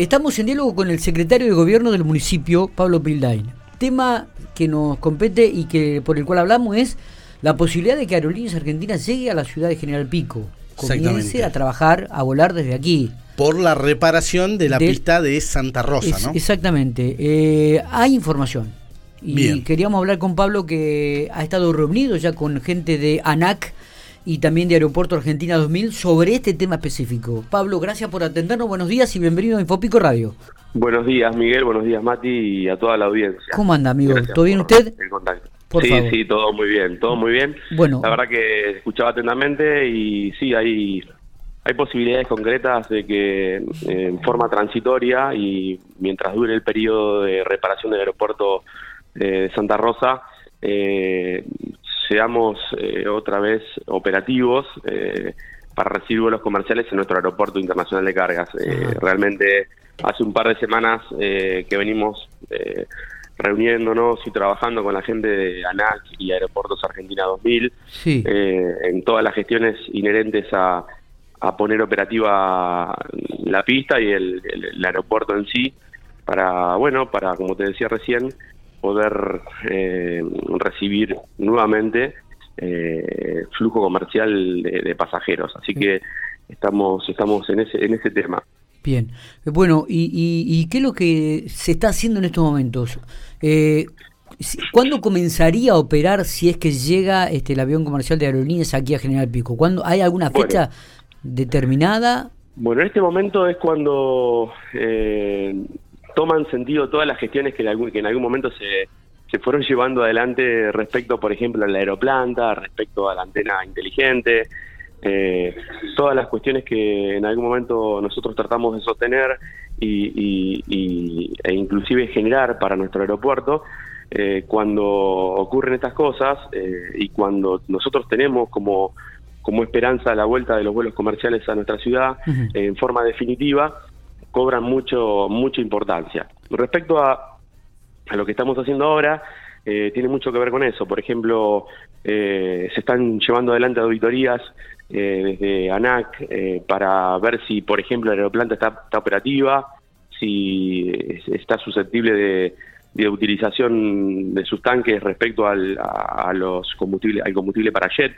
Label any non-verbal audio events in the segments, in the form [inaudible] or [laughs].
Estamos en diálogo con el secretario de Gobierno del municipio, Pablo Pildain. Tema que nos compete y que por el cual hablamos es la posibilidad de que Aerolíneas Argentinas llegue a la ciudad de General Pico. Comience a trabajar, a volar desde aquí. Por la reparación de la pista de Santa Rosa, ¿no? Exactamente. Eh, hay información. Y queríamos hablar con Pablo que ha estado reunido ya con gente de ANAC y también de Aeropuerto Argentina 2000 sobre este tema específico. Pablo, gracias por atendernos, buenos días y bienvenido a Infopico Radio. Buenos días, Miguel, buenos días, Mati, y a toda la audiencia. ¿Cómo anda, amigo? ¿Todo bien usted? El contacto. sí, sí, todo muy bien, todo muy bien. Bueno. La verdad que escuchaba atentamente y sí, hay, hay posibilidades concretas de que en forma transitoria y mientras dure el periodo de reparación del aeropuerto de Santa Rosa, eh, seamos eh, otra vez operativos eh, para recibir vuelos comerciales en nuestro aeropuerto internacional de cargas. Eh, realmente hace un par de semanas que venimos reuniéndonos y trabajando con la gente de ANAC y Aeropuertos Argentina 2000 en todas las gestiones inherentes a, poner operativa la pista y el, el, aeropuerto en sí para, bueno, para, como te decía recién, poder eh, recibir nuevamente eh, flujo comercial de, pasajeros. Así que estamos estamos en ese en ese tema. Bien, bueno, ¿y, y, qué es lo que se está haciendo en estos momentos? Eh, ¿Cuándo comenzaría a operar si es que llega este, el avión comercial de aerolíneas aquí a General Pico? ¿Cuándo, ¿Hay alguna fecha determinada? Bueno, en este momento es cuando eh, toman sentido todas las gestiones que en algún, que en algún momento se, se fueron llevando adelante respecto, por ejemplo, a la aeroplanta, respecto a la antena inteligente, eh, todas las cuestiones que en algún momento nosotros tratamos de sostener y, e inclusive generar para nuestro aeropuerto. Eh, cuando ocurren estas cosas eh, y cuando nosotros tenemos como, como esperanza la vuelta de los vuelos comerciales a nuestra ciudad en forma definitiva, cobran mucho mucha importancia. Respecto a, a lo que estamos haciendo ahora, eh, tiene mucho que ver con eso. Por ejemplo, eh, se están llevando adelante auditorías eh, desde ANAC para ver si, por ejemplo, la aeroplanta está, operativa, si está susceptible de, de, utilización de sus tanques respecto al, a, los combustibles, al combustible para jets,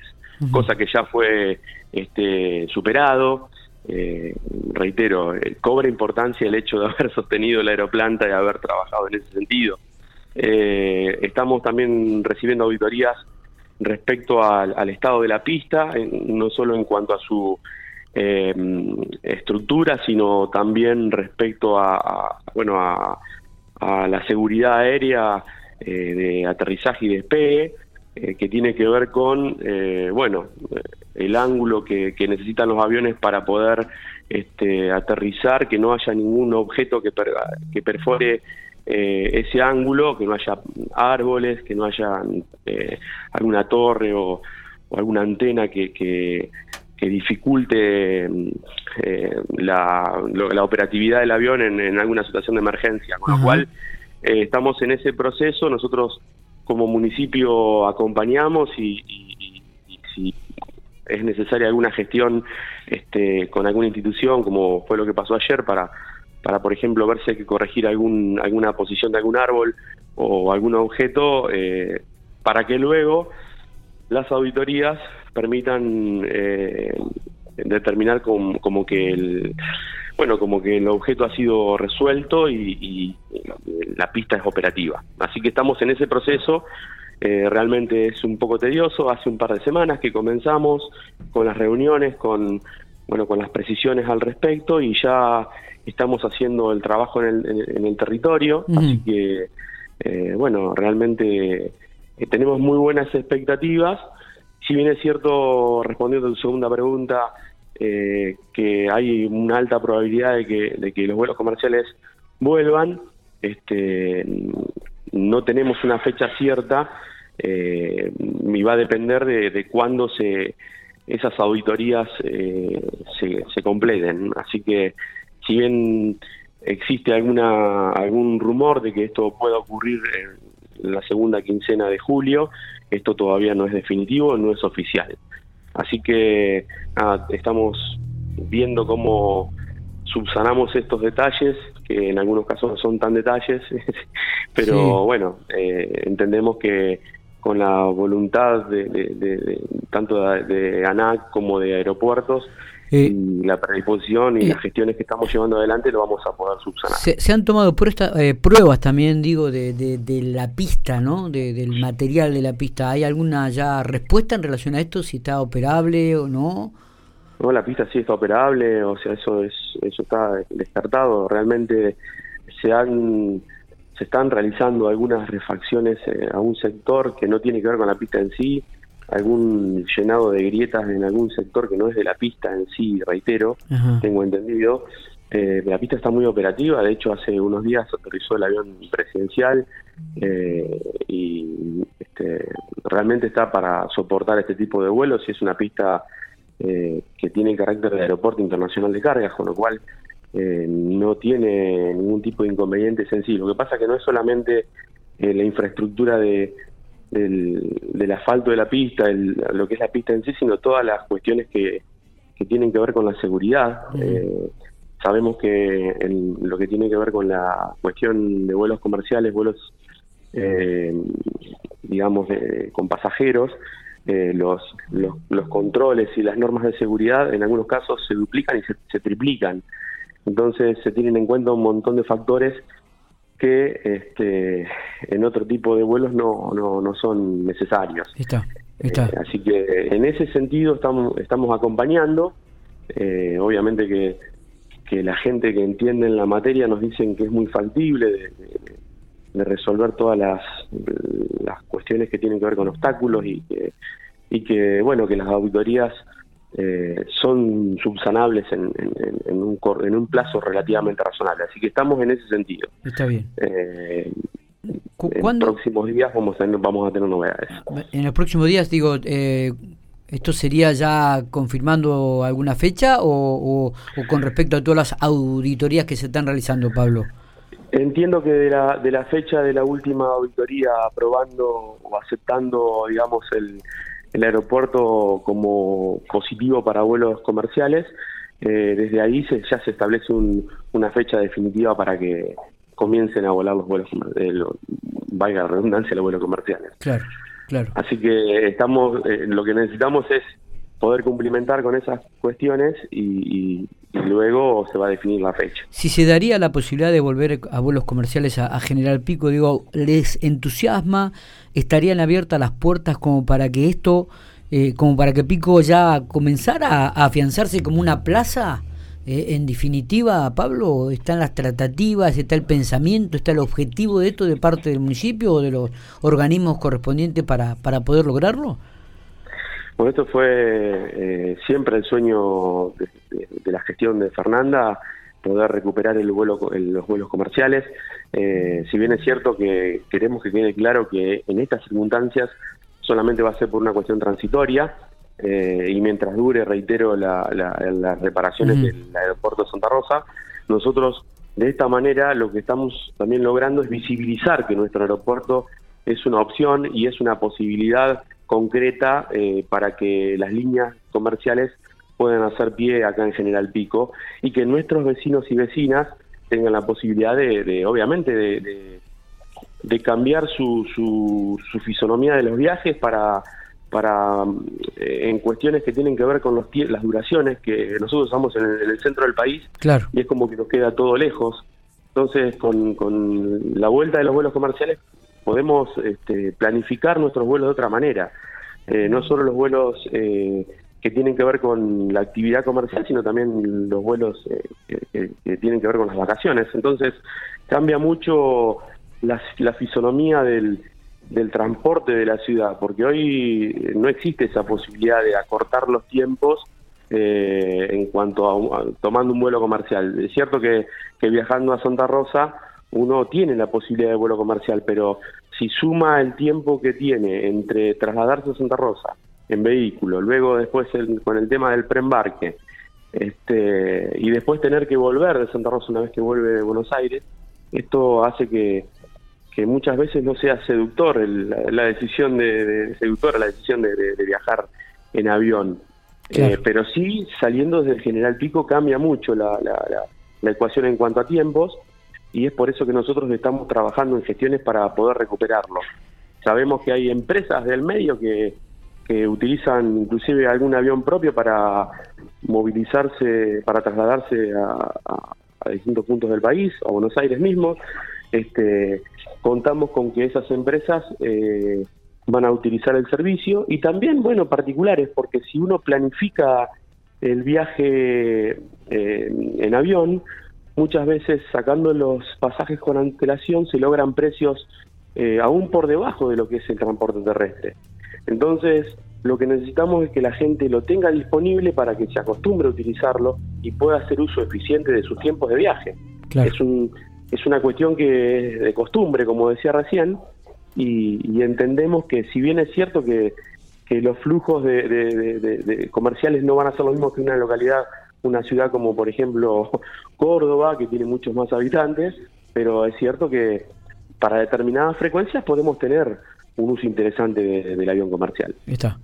cosa que ya fue este, superado eh, reitero, eh, cobra importancia el hecho de haber [laughs] sostenido la aeroplanta y haber trabajado en ese sentido. Eh, estamos también recibiendo auditorías respecto al, estado de la pista, no solo en cuanto a su eh, estructura, sino también respecto a, bueno a, la seguridad aérea de aterrizaje y despegue, que tiene que ver con bueno el ángulo que, necesitan los aviones para poder este, aterrizar, que no haya ningún objeto que, que perfore eh, ese ángulo, que no haya árboles, que no haya eh, alguna torre o, alguna antena que, que, dificulte eh, la, la, operatividad del avión en, alguna situación de emergencia. Con lo cual, estamos en ese proceso, nosotros como municipio acompañamos y, si es necesaria alguna gestión este, con alguna institución, como fue lo que pasó ayer, para, para por ejemplo, ver si hay que corregir algún, alguna posición de algún árbol o algún objeto, eh, para que luego las auditorías permitan eh, determinar como, que el bueno como que el objeto ha sido resuelto y, y la pista es operativa así que estamos en ese proceso eh, realmente es un poco tedioso. Hace un par de semanas que comenzamos con las reuniones, con bueno, con las precisiones al respecto y ya estamos haciendo el trabajo en el, territorio. Así que, eh, bueno, realmente eh, tenemos muy buenas expectativas. Si bien es cierto, respondiendo a tu segunda pregunta, que hay una alta probabilidad de que, de que los vuelos comerciales vuelvan, este, no tenemos una fecha cierta eh, va a depender de, cuándo se esas auditorías eh, se, completen. Así que si bien existe alguna algún rumor de que esto pueda ocurrir en la segunda quincena de julio, esto todavía no es definitivo, no es oficial. Así que estamos viendo cómo subsanamos estos detalles, que en algunos casos no son tan detalles, [laughs] pero bueno, eh, entendemos que con la voluntad de, tanto de, ANAC como de aeropuertos, eh, y la predisposición y las gestiones que estamos llevando adelante lo vamos a poder subsanar. Se, han tomado pruebas también, digo, de, la pista, ¿no? del material de la pista. ¿Hay alguna ya respuesta en relación a esto, si está operable o no? No, la pista sí está operable, o sea, eso es eso está descartado. Realmente se han se están realizando algunas refacciones eh, a un sector que no tiene que ver con la pista en sí, algún llenado de grietas en algún sector que no es de la pista en sí, reitero, tengo entendido. Eh, la pista está muy operativa, de hecho hace unos días autorizó el avión presidencial eh, y este, realmente está para soportar este tipo de vuelos y es una pista eh, que tiene carácter de aeropuerto internacional de cargas, con lo cual eh, no tiene ningún tipo de inconveniente sencillo. Lo que pasa es que no es solamente la infraestructura de, del, asfalto de la pista, lo que es la pista en sí, sino todas las cuestiones que, que tienen que ver con la seguridad. sabemos que en lo que tiene que ver con la cuestión de vuelos comerciales, vuelos, digamos, con pasajeros, eh, los, los, controles y las normas de seguridad en algunos casos se duplican y se, triplican. Entonces se tienen en cuenta un montón de factores que este, en otro tipo de vuelos no, no, no son necesarios. Está, está. Eh, así que en ese sentido estamos, estamos acompañando. Eh, obviamente que, que la gente que entiende en la materia nos dicen que es muy factible de, de resolver todas las, las cuestiones que tienen que ver con obstáculos y que, y que bueno, que las auditorías eh, son subsanables en, en, un, en un plazo relativamente razonable. Así que estamos en ese sentido. Está bien. Eh, en los próximos días vamos a, tener, vamos a tener novedades. En los próximos días, digo, eh, ¿esto sería ya confirmando alguna fecha o, o, con respecto a todas las auditorías que se están realizando, Pablo? Entiendo que de la, de la fecha de la última auditoría aprobando o aceptando, digamos, el, el aeropuerto como positivo para vuelos comerciales, eh, desde ahí se, ya se establece una fecha definitiva para que comiencen a volar los vuelos, eh, valga la redundancia, los vuelos comerciales. Claro, claro. Así que estamos, eh, lo que necesitamos es poder cumplimentar con esas cuestiones y, luego se va a definir la fecha. Si se daría la posibilidad de volver a vuelos comerciales a, General Pico, digo, ¿les entusiasma? ¿Estarían abiertas las puertas como para que esto, eh, como para que Pico ya comenzara a, afianzarse como una plaza? Eh, en definitiva, Pablo, ¿están las tratativas, está el pensamiento, está el objetivo de esto de parte del municipio o de los organismos correspondientes para, para poder lograrlo? Bueno, esto fue eh, siempre el sueño de, la gestión de Fernanda, poder recuperar el vuelo, los vuelos comerciales. Eh, si bien es cierto que queremos que quede claro que en estas circunstancias solamente va a ser por una cuestión transitoria eh, y mientras dure, reitero, las reparaciones del aeropuerto de Santa Rosa, nosotros de esta manera lo que estamos también logrando es visibilizar que nuestro aeropuerto es una opción y es una posibilidad concreta eh, para que las líneas comerciales puedan hacer pie acá en General Pico y que nuestros vecinos y vecinas tengan la posibilidad de, obviamente, de, de, cambiar su, su, fisonomía de los viajes para, para eh, en cuestiones que tienen que ver con los las duraciones, que nosotros estamos en el, centro del país claro. y es como que nos queda todo lejos. Entonces, con, con la vuelta de los vuelos comerciales podemos este, planificar nuestros vuelos de otra manera. Eh, no solo los vuelos eh, que tienen que ver con la actividad comercial, sino también los vuelos eh, que, tienen que ver con las vacaciones. Entonces, cambia mucho la, fisonomía del, del transporte de la ciudad, porque hoy no existe esa posibilidad de acortar los tiempos en cuanto a, tomando un vuelo comercial. Es cierto que, que viajando a Santa Rosa uno tiene la posibilidad de vuelo comercial, pero si suma el tiempo que tiene entre trasladarse a Santa Rosa en vehículo, luego después con el tema del preembarque, este, y después tener que volver de Santa Rosa una vez que vuelve de Buenos Aires, esto hace que, que muchas veces no sea seductor la, decisión de, seductora la decisión de, viajar en avión. Eh, pero sí, saliendo desde el General Pico cambia mucho la, la ecuación en cuanto a tiempos y es por eso que nosotros estamos trabajando en gestiones para poder recuperarlo. Sabemos que hay empresas del medio que, que utilizan inclusive algún avión propio para movilizarse, para trasladarse a, distintos puntos del país, a Buenos Aires mismo. Este, contamos con que esas empresas eh, van a utilizar el servicio y también, bueno, particulares, porque si uno planifica el viaje eh, en avión, muchas veces sacando los pasajes con antelación se logran precios eh, aún por debajo de lo que es el transporte terrestre. Entonces, lo que necesitamos es que la gente lo tenga disponible para que se acostumbre a utilizarlo y pueda hacer uso eficiente de sus tiempos de viaje. Es, un, es una cuestión que es de costumbre, como decía recién, y, entendemos que si bien es cierto que, que los flujos de, comerciales no van a ser lo mismo que una localidad, una ciudad como por ejemplo [laughs] Córdoba, que tiene muchos más habitantes, pero es cierto que para determinadas frecuencias podemos tener un uso interesante del avión comercial. Está.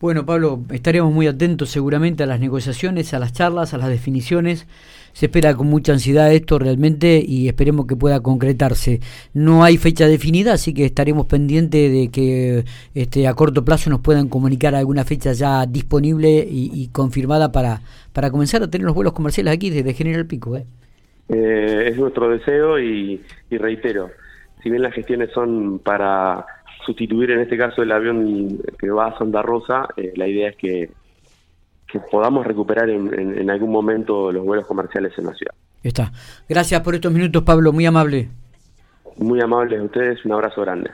Bueno, Pablo, estaremos muy atentos seguramente a las negociaciones, a las charlas, a las definiciones. Se espera con mucha ansiedad esto realmente y esperemos que pueda concretarse. No hay fecha definida, así que estaremos pendientes de que este, a corto plazo nos puedan comunicar alguna fecha ya disponible y, confirmada para, para comenzar a tener los vuelos comerciales aquí desde General Pico. ¿eh? Eh, es nuestro deseo y reitero, si bien las gestiones son para sustituir en este caso el avión que va a Santa Rosa, eh, la idea es que, podamos recuperar en, algún momento los vuelos comerciales en la ciudad. Está. Gracias por estos minutos, Pablo, muy amable. Muy amable a ustedes, un abrazo grande.